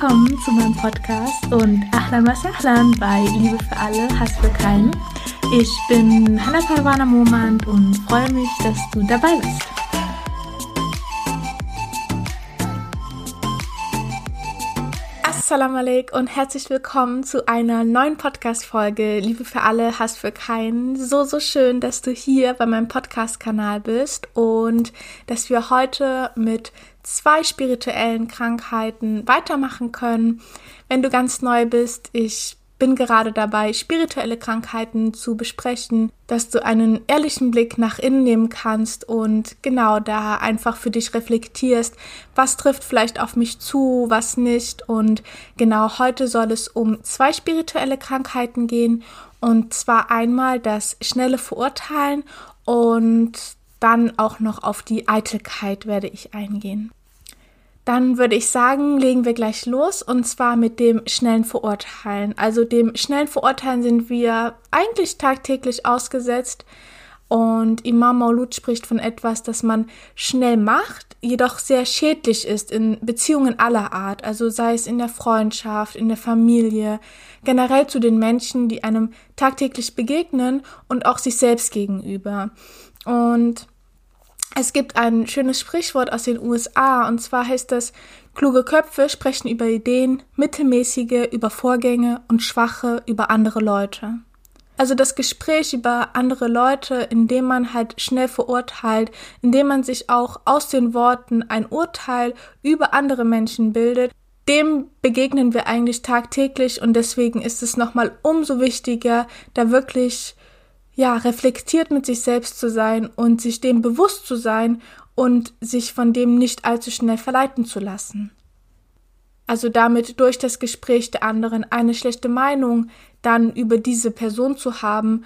Willkommen zu meinem Podcast und Ahlan was Ahlan bei Liebe für alle, Hass für keinen. Ich bin Hannah Parwana Momand und freue mich, dass du dabei bist. Assalamu alaikum und herzlich willkommen zu einer neuen Podcast-Folge Liebe für alle, Hass für keinen. So, so schön, dass du hier bei meinem Podcast-Kanal bist und dass wir heute mit zwei spirituellen Krankheiten weitermachen können. Wenn du ganz neu bist, ich bin gerade dabei, spirituelle Krankheiten zu besprechen, dass du einen ehrlichen Blick nach innen nehmen kannst und genau da einfach für dich reflektierst, was trifft vielleicht auf mich zu, was nicht. Und genau heute soll es um zwei spirituelle Krankheiten gehen. Und zwar einmal das schnelle Verurteilen und dann auch noch auf die Eitelkeit werde ich eingehen. Dann würde ich sagen, legen wir gleich los und zwar mit dem schnellen Verurteilen. Also dem schnellen Verurteilen sind wir eigentlich tagtäglich ausgesetzt und Imam Maulud spricht von etwas, das man schnell macht, jedoch sehr schädlich ist in Beziehungen aller Art, also sei es in der Freundschaft, in der Familie, generell zu den Menschen, die einem tagtäglich begegnen und auch sich selbst gegenüber. Und es gibt ein schönes Sprichwort aus den USA und zwar heißt es, kluge Köpfe sprechen über Ideen, mittelmäßige über Vorgänge und schwache über andere Leute. Also das Gespräch über andere Leute, indem man halt schnell verurteilt, indem man sich auch aus den Worten ein Urteil über andere Menschen bildet, dem begegnen wir eigentlich tagtäglich und deswegen ist es nochmal umso wichtiger, da wirklich ja, reflektiert mit sich selbst zu sein und sich dem bewusst zu sein und sich von dem nicht allzu schnell verleiten zu lassen. Also damit durch das Gespräch der anderen eine schlechte Meinung dann über diese Person zu haben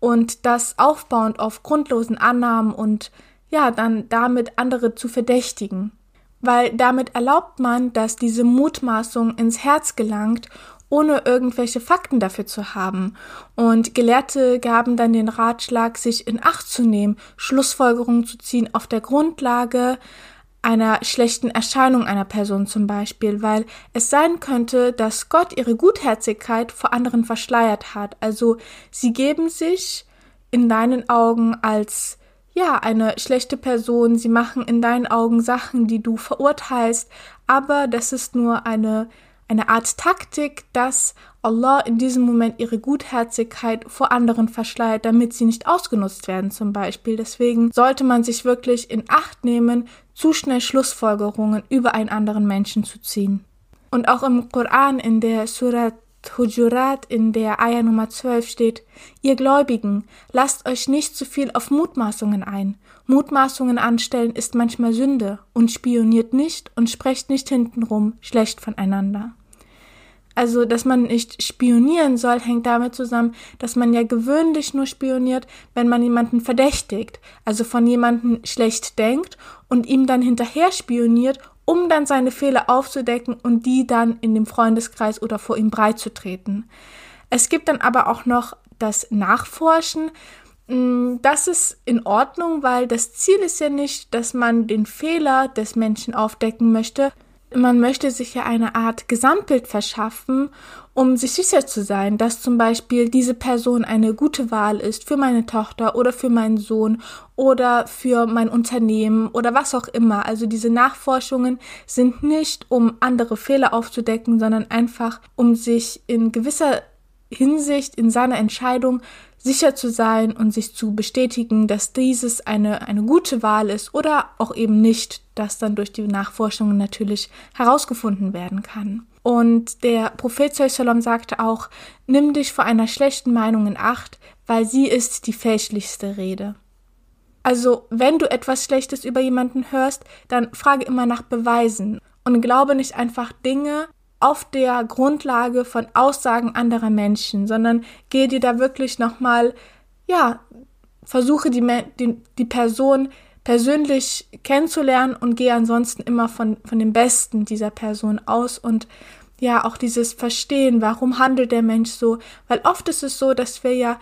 und das aufbauend auf grundlosen Annahmen und ja, dann damit andere zu verdächtigen. Weil damit erlaubt man, dass diese Mutmaßung ins Herz gelangt ohne irgendwelche Fakten dafür zu haben. Und Gelehrte gaben dann den Ratschlag, sich in Acht zu nehmen, Schlussfolgerungen zu ziehen auf der Grundlage einer schlechten Erscheinung einer Person zum Beispiel, weil es sein könnte, dass Gott ihre Gutherzigkeit vor anderen verschleiert hat. Also sie geben sich in deinen Augen als ja, eine schlechte Person, sie machen in deinen Augen Sachen, die du verurteilst, aber das ist nur eine eine Art Taktik, dass Allah in diesem Moment ihre Gutherzigkeit vor anderen verschleiert, damit sie nicht ausgenutzt werden zum Beispiel. Deswegen sollte man sich wirklich in Acht nehmen, zu schnell Schlussfolgerungen über einen anderen Menschen zu ziehen. Und auch im Koran in der Surat Hujurat in der Ayah Nummer 12 steht, ihr Gläubigen, lasst euch nicht zu viel auf Mutmaßungen ein. Mutmaßungen anstellen ist manchmal Sünde und spioniert nicht und sprecht nicht hintenrum schlecht voneinander. Also, dass man nicht spionieren soll, hängt damit zusammen, dass man ja gewöhnlich nur spioniert, wenn man jemanden verdächtigt, also von jemanden schlecht denkt und ihm dann hinterher spioniert, um dann seine Fehler aufzudecken und die dann in dem Freundeskreis oder vor ihm breit zu treten. Es gibt dann aber auch noch das Nachforschen. Mm, das ist in Ordnung, weil das Ziel ist ja nicht, dass man den Fehler des Menschen aufdecken möchte. Man möchte sich ja eine Art Gesamtbild verschaffen um sich sicher zu sein, dass zum Beispiel diese Person eine gute Wahl ist für meine Tochter oder für meinen Sohn oder für mein Unternehmen oder was auch immer. Also diese Nachforschungen sind nicht, um andere Fehler aufzudecken, sondern einfach, um sich in gewisser Hinsicht in seiner Entscheidung sicher zu sein und sich zu bestätigen, dass dieses eine, eine gute Wahl ist oder auch eben nicht, das dann durch die Nachforschungen natürlich herausgefunden werden kann. Und der Prophet Sallam sagte auch, nimm dich vor einer schlechten Meinung in Acht, weil sie ist die fälschlichste Rede. Also, wenn du etwas Schlechtes über jemanden hörst, dann frage immer nach Beweisen und glaube nicht einfach Dinge auf der Grundlage von Aussagen anderer Menschen, sondern gehe dir da wirklich nochmal, ja, versuche die, die, die Person persönlich kennenzulernen und gehe ansonsten immer von, von dem Besten dieser Person aus und ja, auch dieses Verstehen, warum handelt der Mensch so, weil oft ist es so, dass wir ja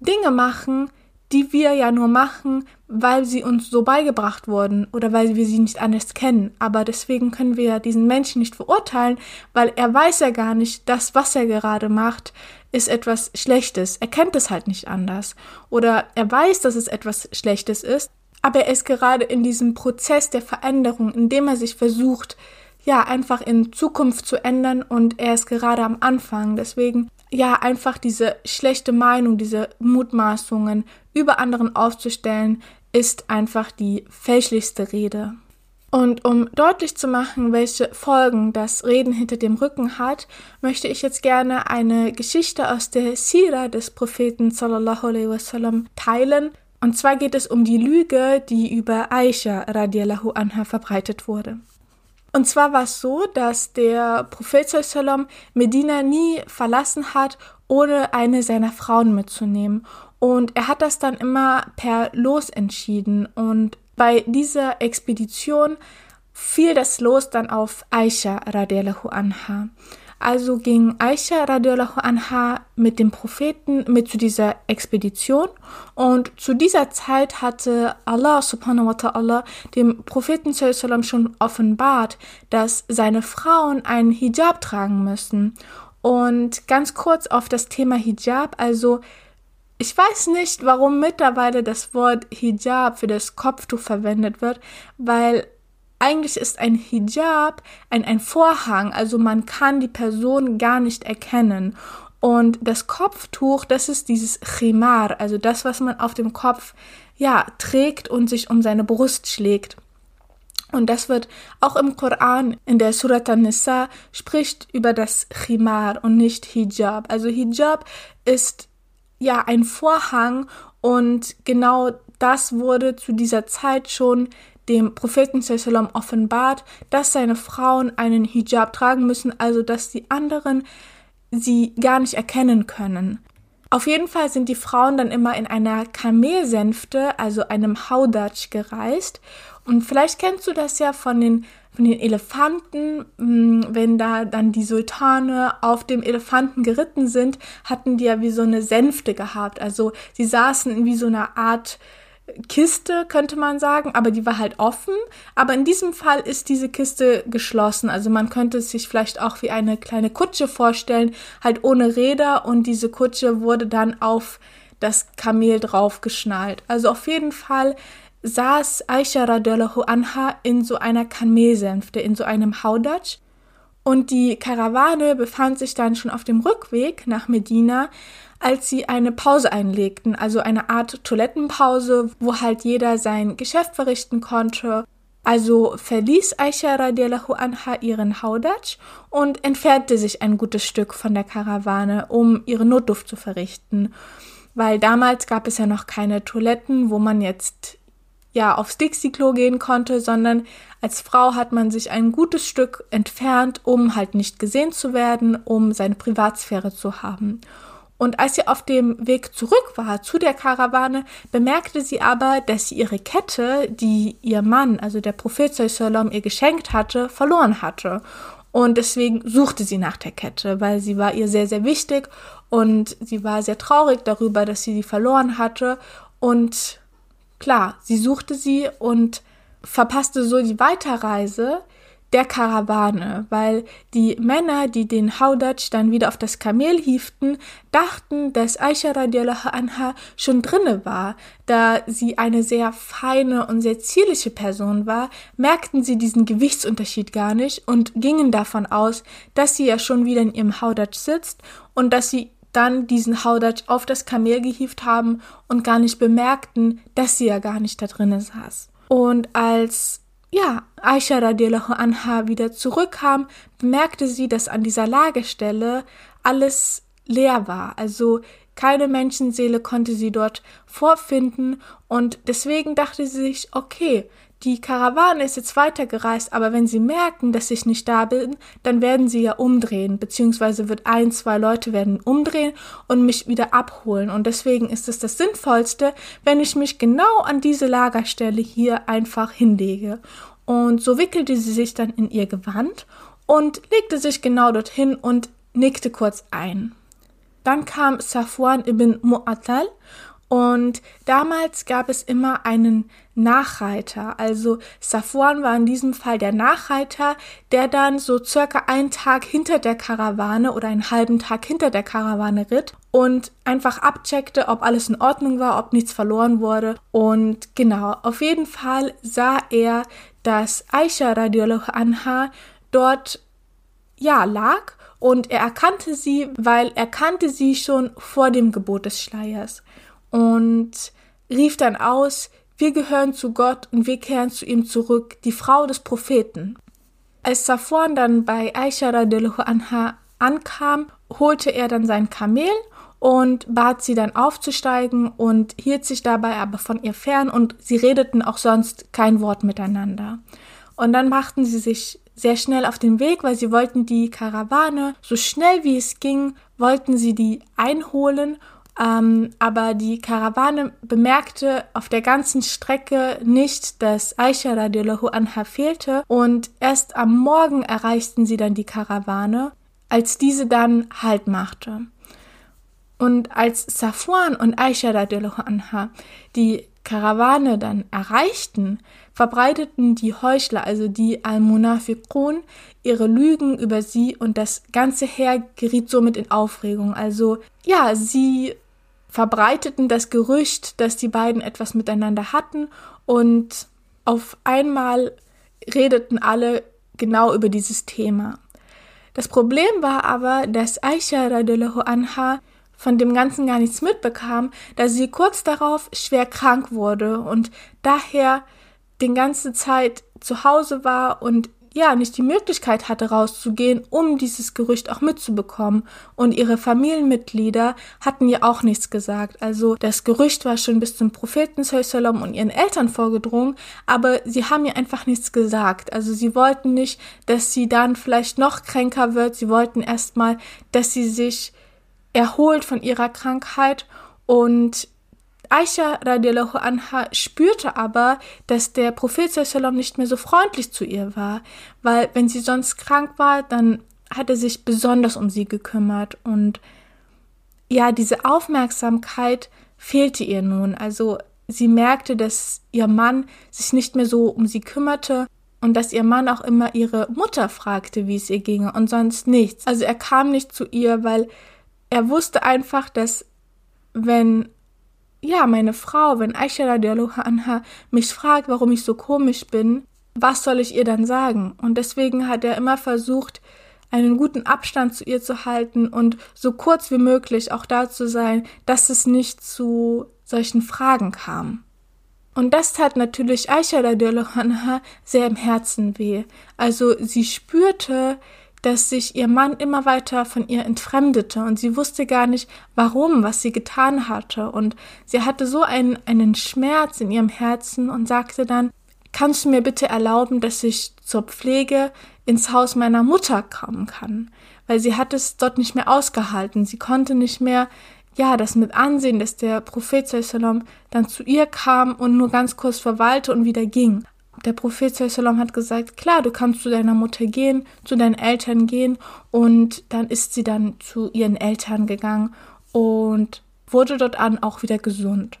Dinge machen, die wir ja nur machen, weil sie uns so beigebracht wurden oder weil wir sie nicht anders kennen. Aber deswegen können wir diesen Menschen nicht verurteilen, weil er weiß ja gar nicht, das, was er gerade macht, ist etwas Schlechtes. Er kennt es halt nicht anders. Oder er weiß, dass es etwas Schlechtes ist, aber er ist gerade in diesem Prozess der Veränderung, in dem er sich versucht, ja, einfach in Zukunft zu ändern und er ist gerade am Anfang. Deswegen, ja, einfach diese schlechte Meinung, diese Mutmaßungen über anderen aufzustellen, ist einfach die fälschlichste Rede. Und um deutlich zu machen, welche Folgen das Reden hinter dem Rücken hat, möchte ich jetzt gerne eine Geschichte aus der Sira des Propheten sallallahu alaihi wasallam teilen. Und zwar geht es um die Lüge, die über Aisha radiallahu anha verbreitet wurde. Und zwar war es so, dass der Prophet sallam Medina nie verlassen hat, ohne eine seiner Frauen mitzunehmen. Und er hat das dann immer per Los entschieden. Und bei dieser Expedition fiel das Los dann auf Aisha radiallahu anha. Also ging Aisha radiallahu anha mit dem Propheten mit zu dieser Expedition und zu dieser Zeit hatte Allah subhanahu wa ta'ala dem Propheten sallam schon offenbart, dass seine Frauen einen Hijab tragen müssen. Und ganz kurz auf das Thema Hijab, also ich weiß nicht, warum mittlerweile das Wort Hijab für das Kopftuch verwendet wird, weil eigentlich ist ein Hijab ein, ein Vorhang, also man kann die Person gar nicht erkennen. Und das Kopftuch, das ist dieses Chimar, also das, was man auf dem Kopf ja trägt und sich um seine Brust schlägt. Und das wird auch im Koran in der Surat An-Nisa spricht über das Chimar und nicht Hijab. Also Hijab ist ja ein Vorhang und genau das wurde zu dieser Zeit schon dem Propheten sallam offenbart, dass seine Frauen einen Hijab tragen müssen, also dass die anderen sie gar nicht erkennen können. Auf jeden Fall sind die Frauen dann immer in einer Kamelsänfte, also einem Haudatsch, gereist. Und vielleicht kennst du das ja von den von den Elefanten, hm, wenn da dann die Sultane auf dem Elefanten geritten sind, hatten die ja wie so eine Sänfte gehabt. Also sie saßen in wie so einer Art Kiste, könnte man sagen, aber die war halt offen. Aber in diesem Fall ist diese Kiste geschlossen. Also man könnte es sich vielleicht auch wie eine kleine Kutsche vorstellen, halt ohne Räder und diese Kutsche wurde dann auf das Kamel draufgeschnallt. Also auf jeden Fall saß Aisha radiallahu anha in so einer Kamelsänfte, in so einem Haudatsch. Und die Karawane befand sich dann schon auf dem Rückweg nach Medina, als sie eine Pause einlegten, also eine Art Toilettenpause, wo halt jeder sein Geschäft verrichten konnte. Also verließ Aisha radiallahu anha ihren Haudatsch und entfernte sich ein gutes Stück von der Karawane, um ihre Notduft zu verrichten. Weil damals gab es ja noch keine Toiletten, wo man jetzt ja aufs Dixie-Klo gehen konnte, sondern als Frau hat man sich ein gutes Stück entfernt, um halt nicht gesehen zu werden, um seine Privatsphäre zu haben. Und als sie auf dem Weg zurück war zu der Karawane, bemerkte sie aber, dass sie ihre Kette, die ihr Mann, also der Prophet Sallam, ihr geschenkt hatte, verloren hatte. Und deswegen suchte sie nach der Kette, weil sie war ihr sehr, sehr wichtig und sie war sehr traurig darüber, dass sie sie verloren hatte. Und Klar, sie suchte sie und verpasste so die Weiterreise der Karawane, weil die Männer, die den Haudatsch dann wieder auf das Kamel hieften, dachten, dass Aisha radiallahu anha schon drinne war. Da sie eine sehr feine und sehr zierliche Person war, merkten sie diesen Gewichtsunterschied gar nicht und gingen davon aus, dass sie ja schon wieder in ihrem Haudatsch sitzt und dass sie dann diesen Haudatsch auf das Kamel gehievt haben und gar nicht bemerkten, dass sie ja gar nicht da drinnen saß. Und als ja, Aisha radiallahu anha wieder zurückkam, bemerkte sie, dass an dieser Lagestelle alles leer war. Also keine Menschenseele konnte sie dort vorfinden und deswegen dachte sie sich, okay, die Karawane ist jetzt weitergereist, aber wenn sie merken, dass ich nicht da bin, dann werden sie ja umdrehen, beziehungsweise wird ein, zwei Leute werden umdrehen und mich wieder abholen. Und deswegen ist es das Sinnvollste, wenn ich mich genau an diese Lagerstelle hier einfach hinlege. Und so wickelte sie sich dann in ihr Gewand und legte sich genau dorthin und nickte kurz ein. Dann kam Safwan ibn Mu'attal Und damals gab es immer einen Nachreiter. Also Safwan war in diesem Fall der Nachreiter, der dann so circa einen Tag hinter der Karawane oder einen halben Tag hinter der Karawane ritt und einfach abcheckte, ob alles in Ordnung war, ob nichts verloren wurde. Und genau, auf jeden Fall sah er, dass Aisha radiallahu anha dort ja lag und er erkannte sie, weil er kannte sie schon vor dem Gebot des Schleiers und rief dann aus, wir gehören zu Gott und wir kehren zu ihm zurück, die Frau des Propheten. Als Safwan dann bei Aisha radiallahu anha ankam, holte er dann sein Kamel und bat sie dann aufzusteigen und hielt sich dabei aber von ihr fern und sie redeten auch sonst kein Wort miteinander. Und dann machten sie sich sehr schnell auf den Weg, weil sie wollten die Karawane so schnell wie es ging, wollten sie die einholen ähm, aber die Karawane bemerkte auf der ganzen Strecke nicht, dass Aisha radiallahu anha fehlte und erst am Morgen erreichten sie dann die Karawane, als diese dann Halt machte. Und als Safwan und Aisha radiallahu anha die Karawane dann erreichten, verbreiteten die Heuchler, also die Al-Munafiqun, ihre Lügen über sie und das ganze Heer geriet somit in Aufregung. Also ja, sie verbreiteten das Gerücht, dass die beiden etwas miteinander hatten und auf einmal redeten alle genau über dieses Thema. Das Problem war aber, dass Aisha radiallahu anha von dem Ganzen gar nichts mitbekam, da sie kurz darauf schwer krank wurde und daher die ganze Zeit zu Hause war und ja nicht die Möglichkeit hatte rauszugehen, um dieses Gerücht auch mitzubekommen. Und ihre Familienmitglieder hatten ihr auch nichts gesagt. Also das Gerücht war schon bis zum Propheten Sallam und ihren Eltern vorgedrungen, aber sie haben ihr einfach nichts gesagt. Also sie wollten nicht, dass sie dann vielleicht noch kränker wird. Sie wollten erstmal, dass sie sich erholt von ihrer Krankheit und Aisha radiallahu anha spürte aber, dass der Prophet sallam nicht mehr so freundlich zu ihr war, weil wenn sie sonst krank war, dann hat er sich besonders um sie gekümmert und ja, diese Aufmerksamkeit fehlte ihr nun. Also sie merkte, dass ihr Mann sich nicht mehr so um sie kümmerte und dass ihr Mann auch immer ihre Mutter fragte, wie es ihr ginge und sonst nichts. Also er kam nicht zu ihr, weil er wusste einfach, dass wenn ja, meine Frau, wenn Aisha radiallahu mich fragt, warum ich so komisch bin, was soll ich ihr dann sagen? Und deswegen hat er immer versucht, einen guten Abstand zu ihr zu halten und so kurz wie möglich auch da zu sein, dass es nicht zu solchen Fragen kam. Und das tat natürlich Aisha radiallahu sehr im Herzen weh. Also sie spürte, dass sich ihr Mann immer weiter von ihr entfremdete und sie wusste gar nicht, warum, was sie getan hatte. Und sie hatte so einen, einen Schmerz in ihrem Herzen und sagte dann, kannst du mir bitte erlauben, dass ich zur Pflege ins Haus meiner Mutter kommen kann? Weil sie hat es dort nicht mehr ausgehalten. Sie konnte nicht mehr, ja, das mit ansehen, dass der Prophet sallam dann zu ihr kam und nur ganz kurz verweilte und wieder ging der Prophet sallam hat gesagt, klar, du kannst zu deiner Mutter gehen, zu deinen Eltern gehen und dann ist sie dann zu ihren Eltern gegangen und wurde dort an auch wieder gesund.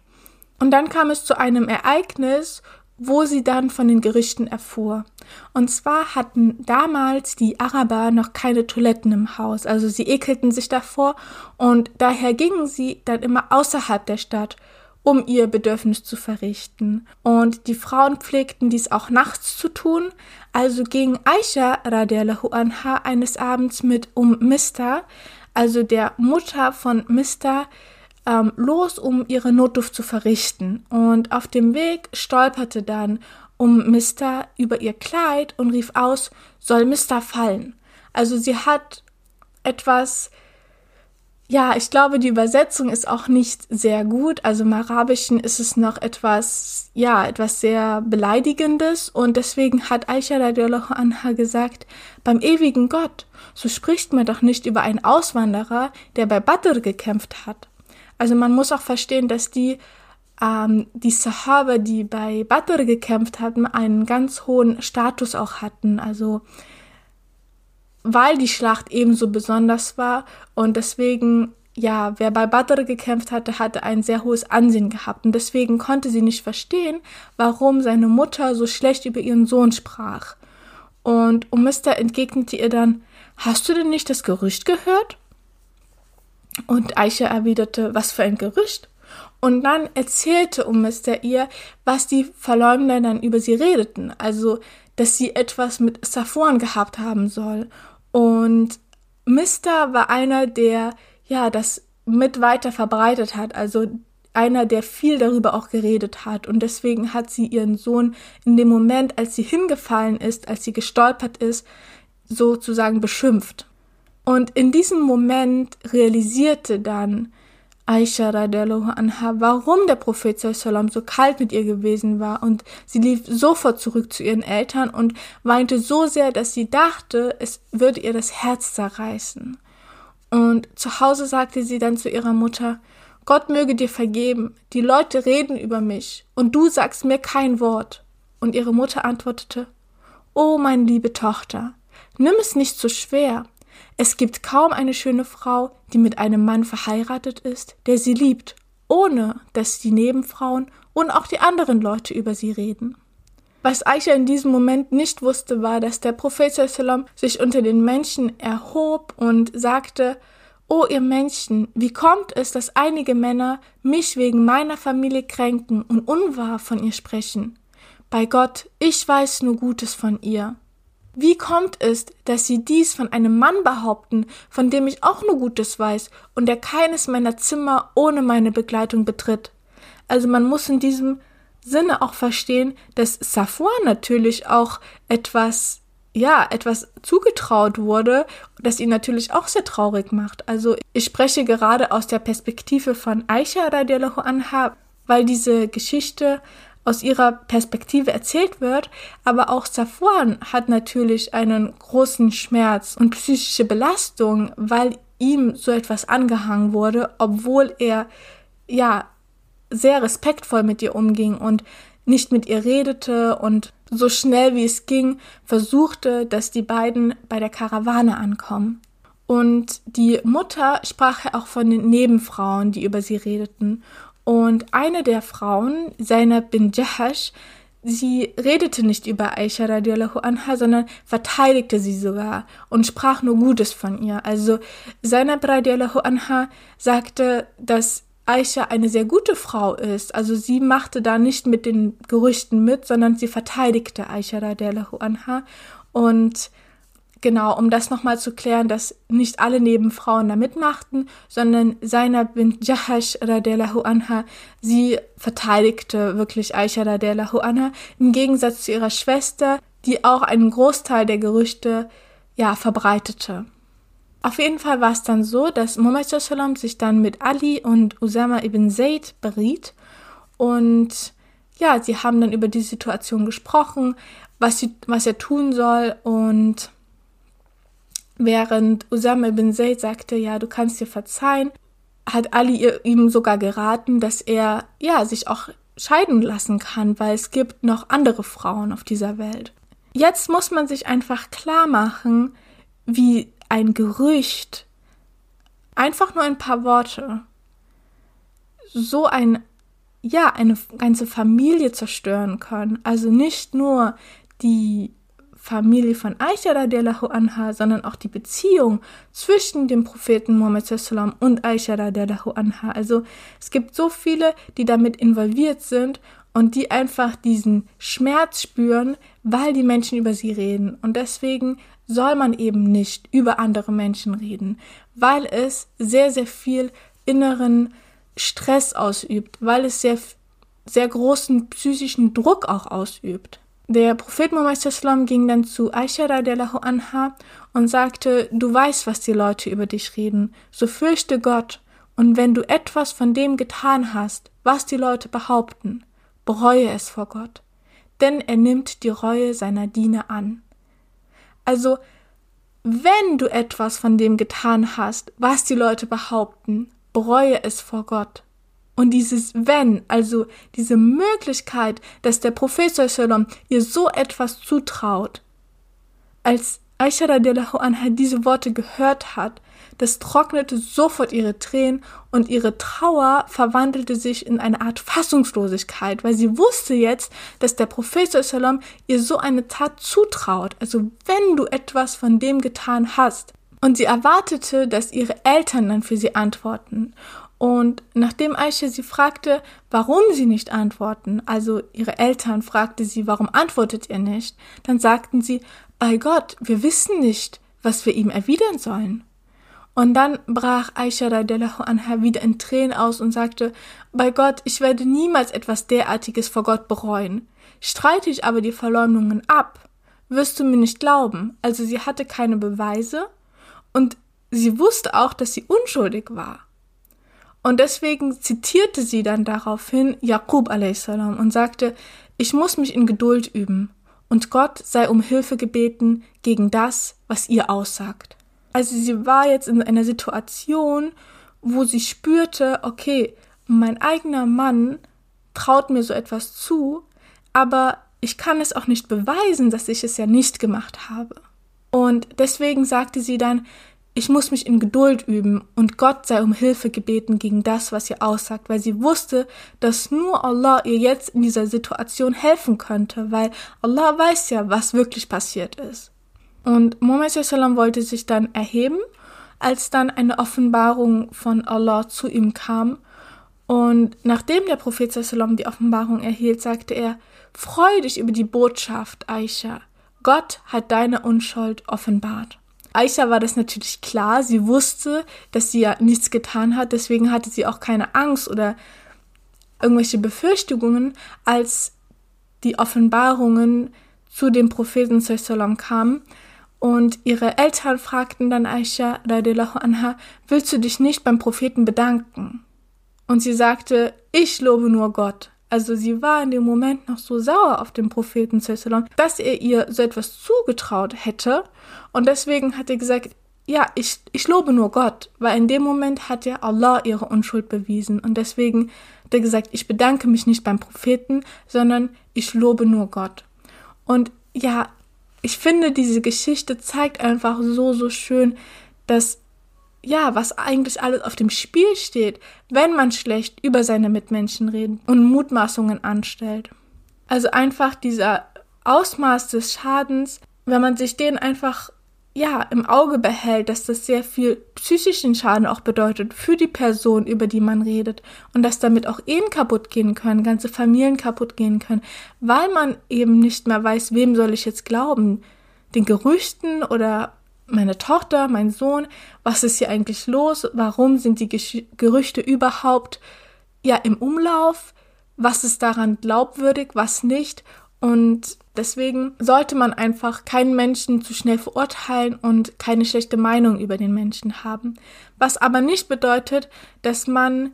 Und dann kam es zu einem Ereignis, wo sie dann von den Gerichten erfuhr. Und zwar hatten damals die Araber noch keine Toiletten im Haus, also sie ekelten sich davor und daher gingen sie dann immer außerhalb der Stadt um ihr Bedürfnis zu verrichten. Und die Frauen pflegten dies auch nachts zu tun, also ging Aisha radiallahu anha eines Abends mit um Mista, also der Mutter von Mista, ähm, los, um ihre Notdurft zu verrichten. Und auf dem Weg stolperte dann um Mista über ihr Kleid und rief aus, soll Mista fallen. Also sie hat etwas ja, ich glaube, die Übersetzung ist auch nicht sehr gut. Also im Arabischen ist es noch etwas, ja, etwas sehr Beleidigendes. Und deswegen hat Aisha radiallahu anha gesagt, beim ewigen Gott, so spricht man doch nicht über einen Auswanderer, der bei Badr gekämpft hat. Also man muss auch verstehen, dass die, ähm, die Sahaba, die bei Badr gekämpft hatten, einen ganz hohen Status auch hatten. Also weil die Schlacht ebenso besonders war und deswegen ja, wer bei Badr gekämpft hatte, hatte ein sehr hohes Ansehen gehabt und deswegen konnte sie nicht verstehen, warum seine Mutter so schlecht über ihren Sohn sprach. Und Umista entgegnete ihr dann, hast du denn nicht das Gerücht gehört? Und Aisha erwiderte, was für ein Gerücht? Und dann erzählte Umista ihr, was die Verleumder dann über sie redeten, also, dass sie etwas mit Safwan gehabt haben soll. Und Mister war einer, der ja das mit weiter verbreitet hat, also einer, der viel darüber auch geredet hat. Und deswegen hat sie ihren Sohn in dem Moment, als sie hingefallen ist, als sie gestolpert ist, sozusagen beschimpft. Und in diesem Moment realisierte dann Aisha radiallahu anha, warum der Prophet sallam so kalt mit ihr gewesen war und sie lief sofort zurück zu ihren Eltern und weinte so sehr, dass sie dachte, es würde ihr das Herz zerreißen. Und zu Hause sagte sie dann zu ihrer Mutter, Gott möge dir vergeben, die Leute reden über mich und du sagst mir kein Wort. Und ihre Mutter antwortete, Oh, meine liebe Tochter, nimm es nicht so schwer. Es gibt kaum eine schöne Frau, die mit einem Mann verheiratet ist, der sie liebt, ohne dass die Nebenfrauen und auch die anderen Leute über sie reden. Was Aisha in diesem Moment nicht wusste, war, dass der Prophet sich unter den Menschen erhob und sagte, O ihr Menschen, wie kommt es, dass einige Männer mich wegen meiner Familie kränken und unwahr von ihr sprechen? Bei Gott, ich weiß nur Gutes von ihr. Wie kommt es, dass sie dies von einem Mann behaupten, von dem ich auch nur Gutes weiß und der keines meiner Zimmer ohne meine Begleitung betritt? Also man muss in diesem Sinne auch verstehen, dass Safwan natürlich auch etwas ja, etwas zugetraut wurde, das ihn natürlich auch sehr traurig macht. Also ich spreche gerade aus der Perspektive von Aisha radiallahu anha, weil diese Geschichte aus ihrer Perspektive erzählt wird, aber auch Safwan hat natürlich einen großen Schmerz und psychische Belastung, weil ihm so etwas angehangen wurde, obwohl er ja sehr respektvoll mit ihr umging und nicht mit ihr redete und so schnell wie es ging versuchte, dass die beiden bei der Karawane ankommen. Und die Mutter sprach ja auch von den Nebenfrauen, die über sie redeten. Und eine der Frauen, Zainab bin Jahash, sie redete nicht über Aisha radiallahu anha, sondern verteidigte sie sogar und sprach nur Gutes von ihr. Also Zainab radiallahu anha sagte, dass Aisha eine sehr gute Frau ist. Also sie machte da nicht mit den Gerüchten mit, sondern sie verteidigte Aisha radiallahu anha und Genau, um das nochmal zu klären, dass nicht alle Nebenfrauen da mitmachten, sondern Zainab bin Jahash radiallahu anha, sie verteidigte wirklich Aisha radiallahu anha, im Gegensatz zu ihrer Schwester, die auch einen Großteil der Gerüchte, ja, verbreitete. Auf jeden Fall war es dann so, dass Muhammad sich dann mit Ali und Usama ibn Zayd beriet und ja, sie haben dann über die Situation gesprochen, was, sie, was er tun soll und Während Usama ibn Zayd sagte, ja, du kannst dir verzeihen, hat Ali ihm sogar geraten, dass er, ja, sich auch scheiden lassen kann, weil es gibt noch andere Frauen auf dieser Welt. Jetzt muss man sich einfach klar machen, wie ein Gerücht, einfach nur ein paar Worte, so ein, ja, eine ganze Familie zerstören können. Also nicht nur die Familie von Aisha radiallahu anha, sondern auch die Beziehung zwischen dem Propheten Muhammad sallam und Aisha radiallahu anha. Also es gibt so viele, die damit involviert sind und die einfach diesen Schmerz spüren, weil die Menschen über sie reden. Und deswegen soll man eben nicht über andere Menschen reden, weil es sehr, sehr viel inneren Stress ausübt, weil es sehr, sehr großen psychischen Druck auch ausübt. Der Prophet Muhammad ging dann zu Aisha radiallahu anha und sagte, du weißt, was die Leute über dich reden, so fürchte Gott, und wenn du etwas von dem getan hast, was die Leute behaupten, bereue es vor Gott, denn er nimmt die Reue seiner Diener an. Also, wenn du etwas von dem getan hast, was die Leute behaupten, bereue es vor Gott, und dieses Wenn, also diese Möglichkeit, dass der Prophet ihr so etwas zutraut, als, Aisha radiallahu anha diese Worte gehört hat, das trocknete sofort ihre Tränen und ihre Trauer verwandelte sich in eine Art Fassungslosigkeit, weil sie wusste jetzt, dass der Prophet sallam ihr so eine Tat zutraut. Also wenn du etwas von dem getan hast. Und sie erwartete, dass ihre Eltern dann für sie antworten. Und nachdem Aisha sie fragte, warum sie nicht antworten, also ihre Eltern fragte sie, warum antwortet ihr nicht, dann sagten sie, bei Gott, wir wissen nicht, was wir ihm erwidern sollen. Und dann brach Aisha radiallahu anha wieder in Tränen aus und sagte, bei Gott, ich werde niemals etwas derartiges vor Gott bereuen. Streite ich aber die Verleumdungen ab, wirst du mir nicht glauben. Also sie hatte keine Beweise und sie wusste auch, dass sie unschuldig war. Und deswegen zitierte sie dann daraufhin Jakub a.s. und sagte, ich muss mich in Geduld üben und Gott sei um Hilfe gebeten gegen das, was ihr aussagt. Also sie war jetzt in einer Situation, wo sie spürte, okay, mein eigener Mann traut mir so etwas zu, aber ich kann es auch nicht beweisen, dass ich es ja nicht gemacht habe. Und deswegen sagte sie dann, ich muss mich in Geduld üben und Gott sei um Hilfe gebeten gegen das, was ihr aussagt, weil sie wusste, dass nur Allah ihr jetzt in dieser Situation helfen könnte, weil Allah weiß ja, was wirklich passiert ist. Und Muhammad wollte sich dann erheben, als dann eine Offenbarung von Allah zu ihm kam. Und nachdem der Prophet die Offenbarung erhielt, sagte er, Freu dich über die Botschaft, Aisha. Gott hat deine Unschuld offenbart. Aisha war das natürlich klar. Sie wusste, dass sie ja nichts getan hat. Deswegen hatte sie auch keine Angst oder irgendwelche Befürchtungen, als die Offenbarungen zu dem Propheten sallam kamen. Und ihre Eltern fragten dann Aisha radiallahu anha, willst du dich nicht beim Propheten bedanken? Und sie sagte, ich lobe nur Gott. Also sie war in dem Moment noch so sauer auf den Propheten, dass er ihr so etwas zugetraut hätte. Und deswegen hat er gesagt, ja, ich, ich lobe nur Gott, weil in dem Moment hat ja Allah ihre Unschuld bewiesen. Und deswegen hat er gesagt, ich bedanke mich nicht beim Propheten, sondern ich lobe nur Gott. Und ja, ich finde, diese Geschichte zeigt einfach so, so schön, dass ja, was eigentlich alles auf dem Spiel steht, wenn man schlecht über seine Mitmenschen redet und Mutmaßungen anstellt. Also einfach dieser Ausmaß des Schadens, wenn man sich den einfach ja im Auge behält, dass das sehr viel psychischen Schaden auch bedeutet für die Person, über die man redet und dass damit auch Ehen kaputt gehen können, ganze Familien kaputt gehen können, weil man eben nicht mehr weiß, wem soll ich jetzt glauben, den Gerüchten oder meine Tochter, mein Sohn, was ist hier eigentlich los? Warum sind die Gesch Gerüchte überhaupt ja im Umlauf? Was ist daran glaubwürdig, was nicht? Und deswegen sollte man einfach keinen Menschen zu schnell verurteilen und keine schlechte Meinung über den Menschen haben. Was aber nicht bedeutet, dass man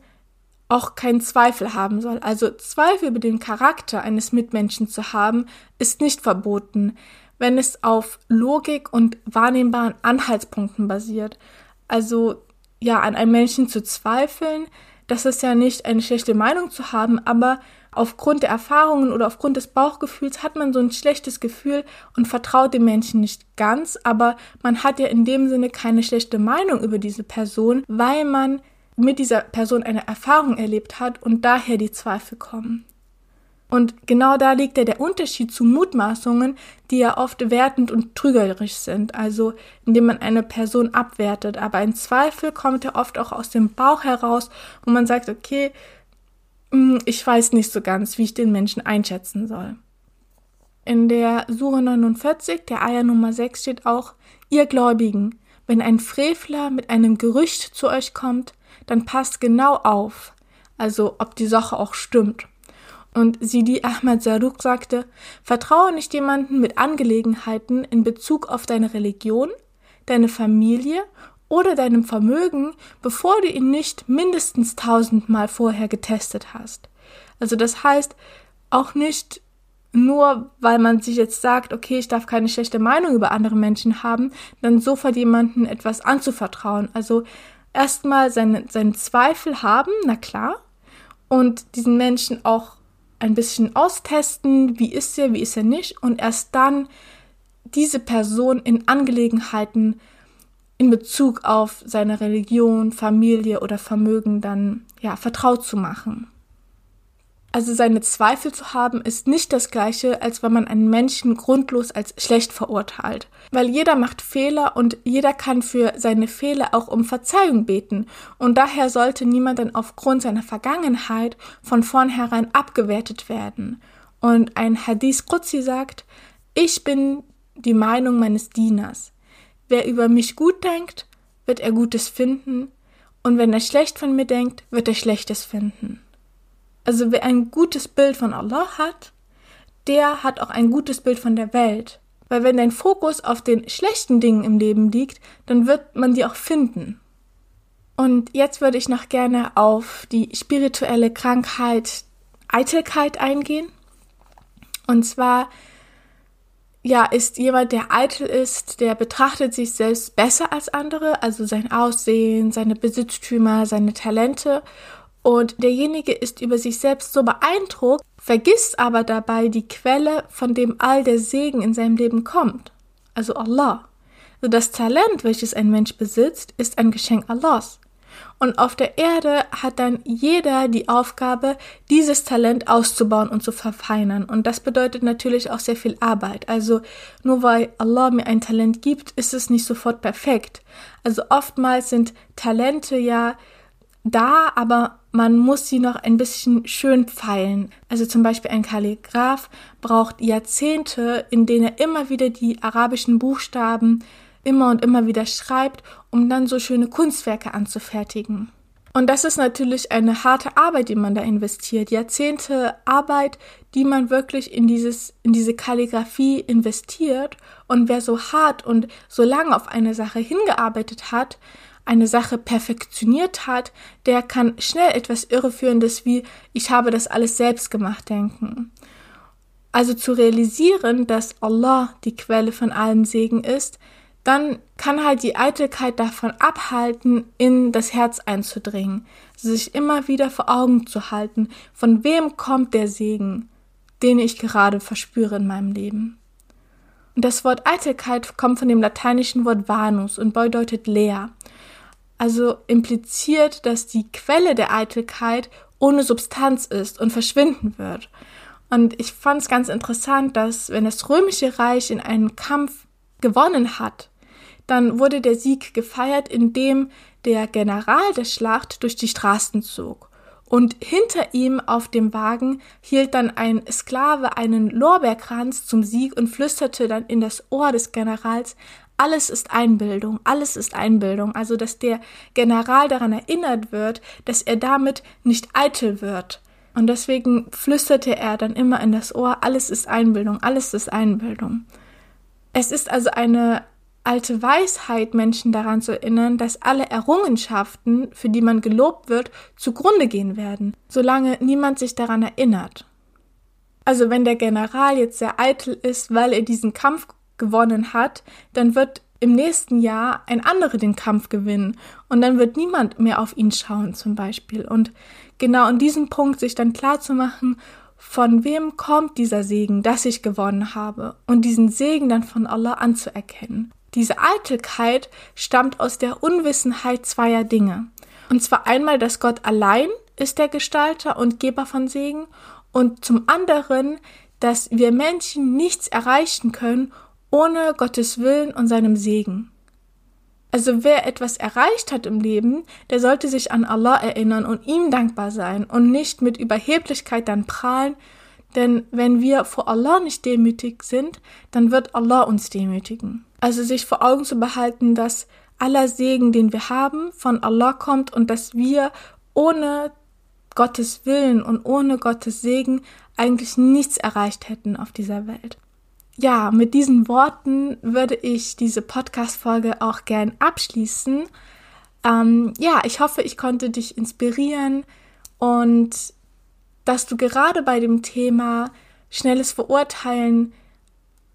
auch keinen Zweifel haben soll. Also Zweifel über den Charakter eines Mitmenschen zu haben, ist nicht verboten wenn es auf Logik und wahrnehmbaren Anhaltspunkten basiert. Also ja, an einem Menschen zu zweifeln, das ist ja nicht eine schlechte Meinung zu haben, aber aufgrund der Erfahrungen oder aufgrund des Bauchgefühls hat man so ein schlechtes Gefühl und vertraut dem Menschen nicht ganz, aber man hat ja in dem Sinne keine schlechte Meinung über diese Person, weil man mit dieser Person eine Erfahrung erlebt hat und daher die Zweifel kommen. Und genau da liegt ja der Unterschied zu Mutmaßungen, die ja oft wertend und trügerisch sind, also indem man eine Person abwertet. Aber ein Zweifel kommt ja oft auch aus dem Bauch heraus, wo man sagt, okay, hm, ich weiß nicht so ganz, wie ich den Menschen einschätzen soll. In der Sure 49, der Eier Nummer 6 steht auch, ihr Gläubigen, wenn ein Frevler mit einem Gerücht zu euch kommt, dann passt genau auf, also ob die Sache auch stimmt. Und Sidi Ahmad Zaruk sagte, vertraue nicht jemanden mit Angelegenheiten in Bezug auf deine Religion, deine Familie oder deinem Vermögen, bevor du ihn nicht mindestens tausendmal vorher getestet hast. Also das heißt, auch nicht nur, weil man sich jetzt sagt, okay, ich darf keine schlechte Meinung über andere Menschen haben, dann sofort jemanden etwas anzuvertrauen. Also erstmal seine, seinen Zweifel haben, na klar, und diesen Menschen auch ein bisschen austesten, wie ist er, wie ist er nicht, und erst dann diese Person in Angelegenheiten in Bezug auf seine Religion, Familie oder Vermögen dann ja vertraut zu machen. Also seine Zweifel zu haben, ist nicht das gleiche, als wenn man einen Menschen grundlos als schlecht verurteilt. Weil jeder macht Fehler und jeder kann für seine Fehler auch um Verzeihung beten. Und daher sollte niemand dann aufgrund seiner Vergangenheit von vornherein abgewertet werden. Und ein Hadith Qudsi sagt, ich bin die Meinung meines Dieners. Wer über mich gut denkt, wird er Gutes finden. Und wenn er schlecht von mir denkt, wird er Schlechtes finden. Also wer ein gutes Bild von Allah hat, der hat auch ein gutes Bild von der Welt. Weil wenn dein Fokus auf den schlechten Dingen im Leben liegt, dann wird man die auch finden. Und jetzt würde ich noch gerne auf die spirituelle Krankheit Eitelkeit eingehen. Und zwar, ja, ist jemand, der eitel ist, der betrachtet sich selbst besser als andere, also sein Aussehen, seine Besitztümer, seine Talente und derjenige ist über sich selbst so beeindruckt, vergisst aber dabei die Quelle, von dem all der Segen in seinem Leben kommt, also Allah. Also das Talent, welches ein Mensch besitzt, ist ein Geschenk Allahs. Und auf der Erde hat dann jeder die Aufgabe, dieses Talent auszubauen und zu verfeinern. Und das bedeutet natürlich auch sehr viel Arbeit. Also nur weil Allah mir ein Talent gibt, ist es nicht sofort perfekt. Also oftmals sind Talente ja da, aber man muss sie noch ein bisschen schön pfeilen. Also zum Beispiel ein Kalligraph braucht Jahrzehnte, in denen er immer wieder die arabischen Buchstaben immer und immer wieder schreibt, um dann so schöne Kunstwerke anzufertigen. Und das ist natürlich eine harte Arbeit, die man da investiert. Jahrzehnte Arbeit, die man wirklich in dieses, in diese Kalligrafie investiert. Und wer so hart und so lange auf eine Sache hingearbeitet hat, eine Sache perfektioniert hat, der kann schnell etwas Irreführendes wie ich habe das alles selbst gemacht denken. Also zu realisieren, dass Allah die Quelle von allem Segen ist, dann kann halt die Eitelkeit davon abhalten, in das Herz einzudringen, sich immer wieder vor Augen zu halten, von wem kommt der Segen, den ich gerade verspüre in meinem Leben. Und das Wort Eitelkeit kommt von dem lateinischen Wort vanus und bedeutet leer also impliziert, dass die Quelle der Eitelkeit ohne Substanz ist und verschwinden wird. Und ich fand es ganz interessant, dass wenn das römische Reich in einen Kampf gewonnen hat, dann wurde der Sieg gefeiert, indem der General der Schlacht durch die Straßen zog. Und hinter ihm auf dem Wagen hielt dann ein Sklave einen Lorbeerkranz zum Sieg und flüsterte dann in das Ohr des Generals alles ist Einbildung, alles ist Einbildung. Also, dass der General daran erinnert wird, dass er damit nicht eitel wird. Und deswegen flüsterte er dann immer in das Ohr, alles ist Einbildung, alles ist Einbildung. Es ist also eine alte Weisheit, Menschen daran zu erinnern, dass alle Errungenschaften, für die man gelobt wird, zugrunde gehen werden, solange niemand sich daran erinnert. Also wenn der General jetzt sehr eitel ist, weil er diesen Kampf gewonnen hat, dann wird im nächsten Jahr ein anderer den Kampf gewinnen und dann wird niemand mehr auf ihn schauen zum Beispiel. Und genau an diesem Punkt sich dann klar zu machen, von wem kommt dieser Segen, dass ich gewonnen habe und diesen Segen dann von Allah anzuerkennen. Diese Eitelkeit stammt aus der Unwissenheit zweier Dinge. Und zwar einmal, dass Gott allein ist der Gestalter und Geber von Segen und zum anderen, dass wir Menschen nichts erreichen können, ohne Gottes Willen und seinem Segen. Also wer etwas erreicht hat im Leben, der sollte sich an Allah erinnern und ihm dankbar sein und nicht mit Überheblichkeit dann prahlen, denn wenn wir vor Allah nicht demütig sind, dann wird Allah uns demütigen. Also sich vor Augen zu behalten, dass aller Segen, den wir haben, von Allah kommt und dass wir ohne Gottes Willen und ohne Gottes Segen eigentlich nichts erreicht hätten auf dieser Welt ja, mit diesen Worten würde ich diese Podcast-Folge auch gern abschließen. Ähm, ja, ich hoffe, ich konnte dich inspirieren und dass du gerade bei dem Thema schnelles Verurteilen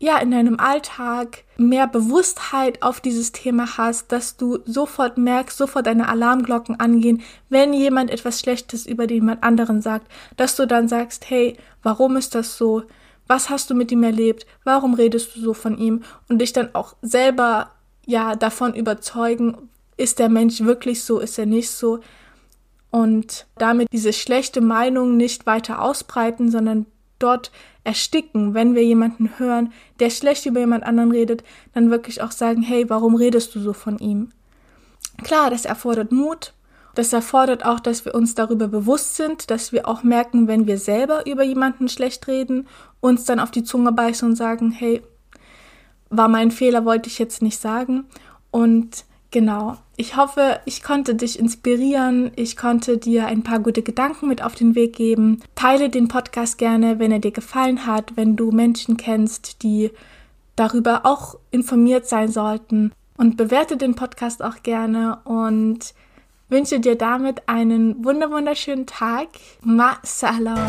ja in deinem Alltag mehr Bewusstheit auf dieses Thema hast, dass du sofort merkst, sofort deine Alarmglocken angehen, wenn jemand etwas Schlechtes über jemand anderen sagt, dass du dann sagst, hey, warum ist das so? Was hast du mit ihm erlebt, warum redest du so von ihm? Und dich dann auch selber ja davon überzeugen, ist der Mensch wirklich so, ist er nicht so? Und damit diese schlechte Meinung nicht weiter ausbreiten, sondern dort ersticken, wenn wir jemanden hören, der schlecht über jemand anderen redet, dann wirklich auch sagen, hey, warum redest du so von ihm? Klar, das erfordert Mut, das erfordert auch, dass wir uns darüber bewusst sind, dass wir auch merken, wenn wir selber über jemanden schlecht reden, uns dann auf die Zunge beißen und sagen, hey, war mein Fehler, wollte ich jetzt nicht sagen. Und genau, ich hoffe, ich konnte dich inspirieren, ich konnte dir ein paar gute Gedanken mit auf den Weg geben. Teile den Podcast gerne, wenn er dir gefallen hat, wenn du Menschen kennst, die darüber auch informiert sein sollten. Und bewerte den Podcast auch gerne und wünsche dir damit einen wunderschönen Tag. Ma salam.